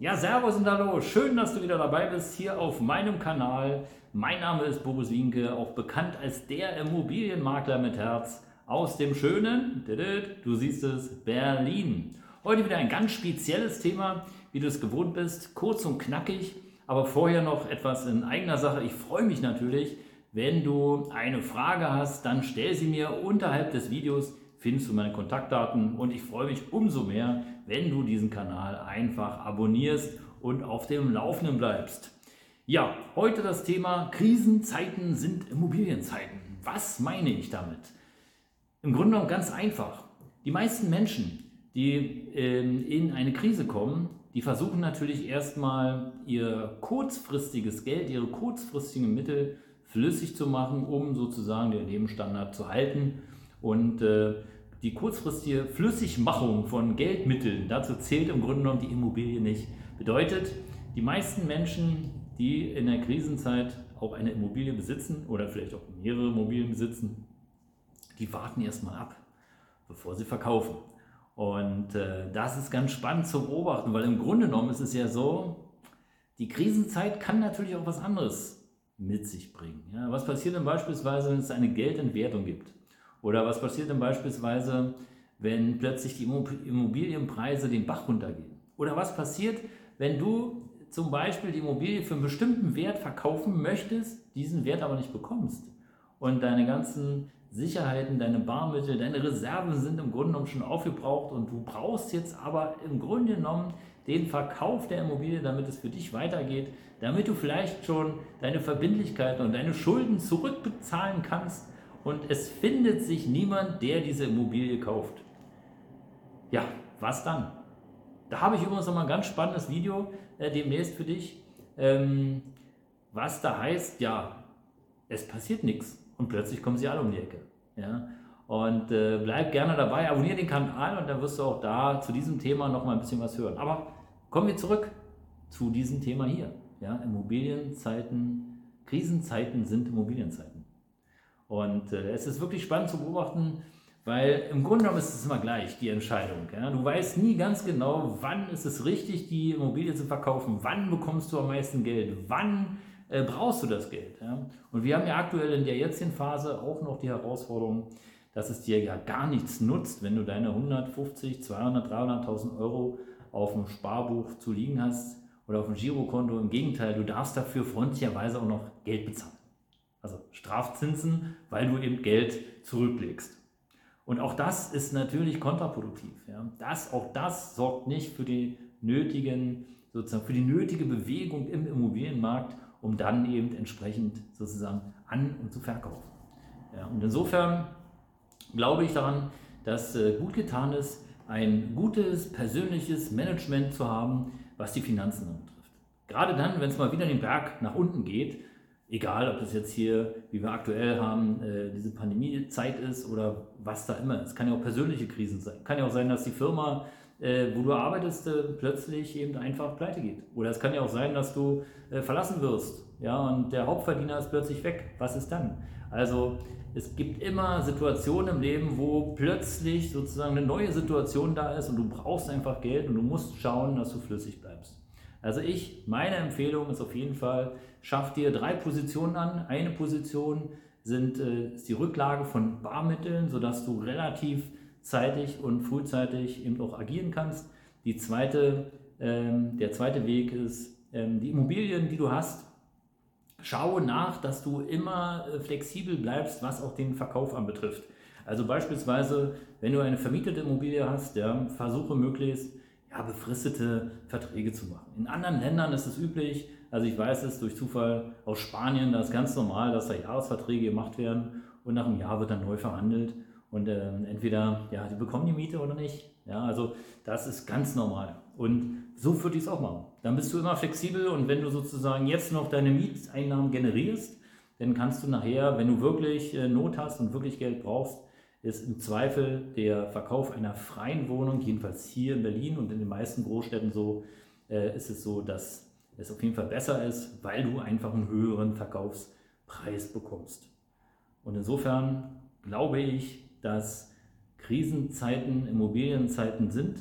Ja, Servus und Hallo, schön, dass du wieder dabei bist hier auf meinem Kanal. Mein Name ist Boris Wienke, auch bekannt als der Immobilienmakler mit Herz aus dem schönen, du siehst es, Berlin. Heute wieder ein ganz spezielles Thema, wie du es gewohnt bist, kurz und knackig, aber vorher noch etwas in eigener Sache. Ich freue mich natürlich, wenn du eine Frage hast, dann stell sie mir unterhalb des Videos, findest du meine Kontaktdaten und ich freue mich umso mehr, wenn du diesen Kanal einfach abonnierst und auf dem Laufenden bleibst. Ja, heute das Thema Krisenzeiten sind Immobilienzeiten. Was meine ich damit? Im Grunde genommen ganz einfach. Die meisten Menschen, die ähm, in eine Krise kommen, die versuchen natürlich erstmal ihr kurzfristiges Geld, ihre kurzfristigen Mittel flüssig zu machen, um sozusagen den Lebensstandard zu halten. Und äh, die kurzfristige Flüssigmachung von Geldmitteln, dazu zählt im Grunde genommen die Immobilie nicht. Bedeutet, die meisten Menschen, die in der Krisenzeit auch eine Immobilie besitzen oder vielleicht auch mehrere Immobilien besitzen, die warten erstmal ab, bevor sie verkaufen. Und äh, das ist ganz spannend zu beobachten, weil im Grunde genommen ist es ja so, die Krisenzeit kann natürlich auch was anderes mit sich bringen. Ja, was passiert denn beispielsweise, wenn es eine Geldentwertung gibt? Oder was passiert denn beispielsweise, wenn plötzlich die Immobilienpreise den Bach runtergehen? Oder was passiert, wenn du zum Beispiel die Immobilie für einen bestimmten Wert verkaufen möchtest, diesen Wert aber nicht bekommst und deine ganzen Sicherheiten, deine Barmittel, deine Reserven sind im Grunde genommen schon aufgebraucht und du brauchst jetzt aber im Grunde genommen den Verkauf der Immobilie, damit es für dich weitergeht, damit du vielleicht schon deine Verbindlichkeiten und deine Schulden zurückbezahlen kannst und es findet sich niemand, der diese Immobilie kauft. Ja, was dann? Da habe ich übrigens noch mal ein ganz spannendes Video äh, demnächst für dich, ähm, was da heißt, ja, es passiert nichts und plötzlich kommen sie alle um die Ecke. Ja? Und äh, bleib gerne dabei, abonniere den Kanal und dann wirst du auch da zu diesem Thema noch mal ein bisschen was hören. Aber kommen wir zurück zu diesem Thema hier. Ja? Immobilienzeiten, Krisenzeiten sind Immobilienzeiten. Und äh, es ist wirklich spannend zu beobachten, weil im Grunde genommen ist es immer gleich, die Entscheidung. Ja? Du weißt nie ganz genau, wann ist es richtig, die Immobilie zu verkaufen, wann bekommst du am meisten Geld, wann äh, brauchst du das Geld. Ja? Und wir haben ja aktuell in der jetzigen Phase auch noch die Herausforderung, dass es dir ja gar nichts nutzt, wenn du deine 150, 200, 300.000 Euro auf dem Sparbuch zu liegen hast oder auf dem Girokonto. Im Gegenteil, du darfst dafür freundlicherweise auch noch Geld bezahlen. Also Strafzinsen, weil du eben Geld zurücklegst. Und auch das ist natürlich kontraproduktiv. Ja. Das, auch das sorgt nicht für die nötigen, sozusagen für die nötige Bewegung im Immobilienmarkt, um dann eben entsprechend sozusagen an- und zu verkaufen. Ja, und insofern glaube ich daran, dass äh, gut getan ist, ein gutes persönliches Management zu haben, was die Finanzen betrifft. Gerade dann, wenn es mal wieder den Berg nach unten geht, Egal, ob das jetzt hier, wie wir aktuell haben, äh, diese Pandemiezeit ist oder was da immer. Es kann ja auch persönliche Krisen sein. Kann ja auch sein, dass die Firma, äh, wo du arbeitest, äh, plötzlich eben einfach pleite geht. Oder es kann ja auch sein, dass du verlassen wirst. Ja, und der Hauptverdiener ist plötzlich weg. Was ist dann? Also es gibt immer Situationen im Leben, wo plötzlich sozusagen eine neue Situation da ist und du brauchst einfach Geld und du musst schauen, dass du flüssig bleibst. Also ich, meine Empfehlung ist auf jeden Fall, schaff dir drei Positionen an. Eine Position sind, äh, ist die Rücklage von Barmitteln, sodass du relativ zeitig und frühzeitig eben auch agieren kannst. Die zweite, ähm, der zweite Weg ist, ähm, die Immobilien, die du hast, schaue nach, dass du immer äh, flexibel bleibst, was auch den Verkauf anbetrifft. Also beispielsweise, wenn du eine vermietete Immobilie hast, ja, versuche möglichst ja, befristete Verträge zu machen. In anderen Ländern ist es üblich, also ich weiß es durch Zufall aus Spanien, da ist ganz normal, dass da Jahresverträge gemacht werden und nach einem Jahr wird dann neu verhandelt und äh, entweder, ja, die bekommen die Miete oder nicht. Ja, also das ist ganz normal. Und so würde ich es auch machen. Dann bist du immer flexibel und wenn du sozusagen jetzt noch deine Mieteinnahmen generierst, Dann kannst du nachher, wenn du wirklich äh, Not hast und wirklich Geld brauchst, ist im Zweifel der Verkauf einer freien Wohnung, jedenfalls hier in Berlin und in den meisten Großstädten so, äh, ist es so, dass es auf jeden Fall besser ist, weil du einfach einen höheren Verkaufspreis bekommst. Und insofern glaube ich, dass Krisenzeiten Immobilienzeiten sind,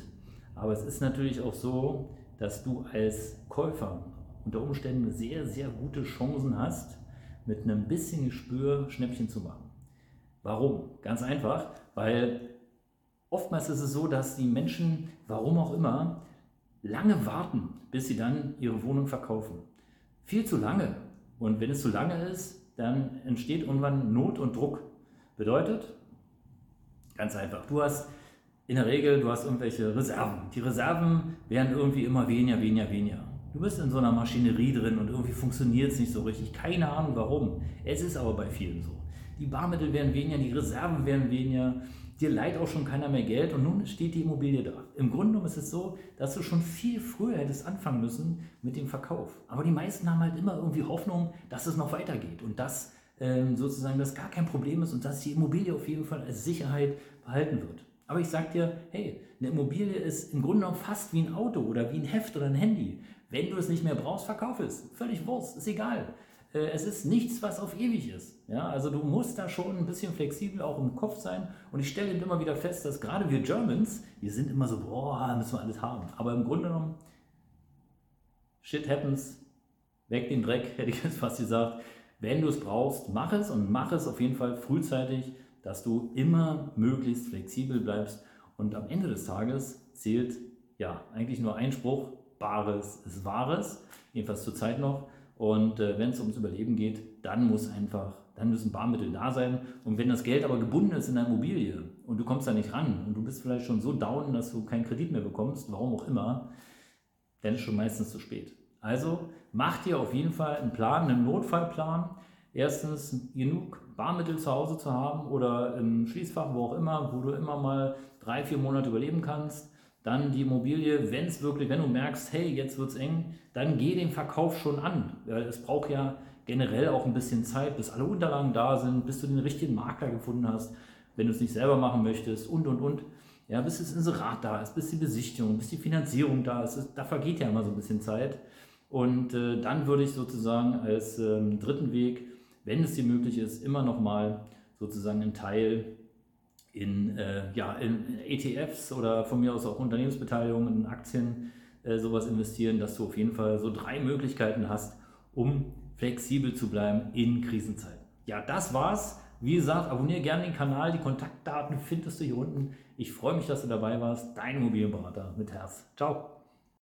aber es ist natürlich auch so, dass du als Käufer unter Umständen sehr, sehr gute Chancen hast, mit einem bisschen Gespür Schnäppchen zu machen. Warum? Ganz einfach, weil oftmals ist es so, dass die Menschen, warum auch immer, lange warten, bis sie dann ihre Wohnung verkaufen. Viel zu lange. Und wenn es zu lange ist, dann entsteht irgendwann Not und Druck. Bedeutet, ganz einfach, du hast in der Regel, du hast irgendwelche Reserven. Die Reserven werden irgendwie immer weniger, weniger, weniger. Du bist in so einer Maschinerie drin und irgendwie funktioniert es nicht so richtig. Keine Ahnung warum. Es ist aber bei vielen so. Die Barmittel werden weniger, die Reserven werden weniger. Dir leiht auch schon keiner mehr Geld und nun steht die Immobilie da. Im Grunde genommen ist es so, dass du schon viel früher hättest anfangen müssen mit dem Verkauf. Aber die meisten haben halt immer irgendwie Hoffnung, dass es noch weitergeht und dass ähm, sozusagen das gar kein Problem ist und dass die Immobilie auf jeden Fall als Sicherheit behalten wird. Aber ich sage dir, hey, eine Immobilie ist im Grunde genommen fast wie ein Auto oder wie ein Heft oder ein Handy. Wenn du es nicht mehr brauchst, verkauf es. Völlig Wurst, ist egal. Äh, es ist nichts, was auf ewig ist. Ja, also du musst da schon ein bisschen flexibel auch im Kopf sein. Und ich stelle immer wieder fest, dass gerade wir Germans, wir sind immer so, boah, müssen wir alles haben. Aber im Grunde genommen, shit happens, weg den Dreck, hätte ich jetzt fast gesagt. Wenn du es brauchst, mach es und mach es auf jeden Fall frühzeitig dass du immer möglichst flexibel bleibst und am Ende des Tages zählt ja eigentlich nur ein Spruch, Bares ist Wahres, jedenfalls zur Zeit noch. Und äh, wenn es ums Überleben geht, dann muss einfach, dann müssen Barmittel da sein. Und wenn das Geld aber gebunden ist in der Immobilie und du kommst da nicht ran und du bist vielleicht schon so down, dass du keinen Kredit mehr bekommst, warum auch immer, dann ist schon meistens zu spät. Also mach dir auf jeden Fall einen Plan, einen Notfallplan. Erstens genug Barmittel zu Hause zu haben oder im Schließfach, wo auch immer, wo du immer mal drei, vier Monate überleben kannst. Dann die Immobilie, wenn es wirklich, wenn du merkst, hey, jetzt wird es eng, dann geh den Verkauf schon an. Es braucht ja generell auch ein bisschen Zeit, bis alle Unterlagen da sind, bis du den richtigen Makler gefunden hast, wenn du es nicht selber machen möchtest und und und. Ja, bis das Inserat da ist, bis die Besichtigung, bis die Finanzierung da ist. Da vergeht ja immer so ein bisschen Zeit. Und äh, dann würde ich sozusagen als ähm, dritten Weg wenn es dir möglich ist, immer noch mal sozusagen einen Teil in, äh, ja, in ETFs oder von mir aus auch Unternehmensbeteiligungen, in Aktien, äh, sowas investieren, dass du auf jeden Fall so drei Möglichkeiten hast, um flexibel zu bleiben in Krisenzeiten. Ja, das war's. Wie gesagt, abonniere gerne den Kanal. Die Kontaktdaten findest du hier unten. Ich freue mich, dass du dabei warst. Dein Immobilienberater mit Herz. Ciao.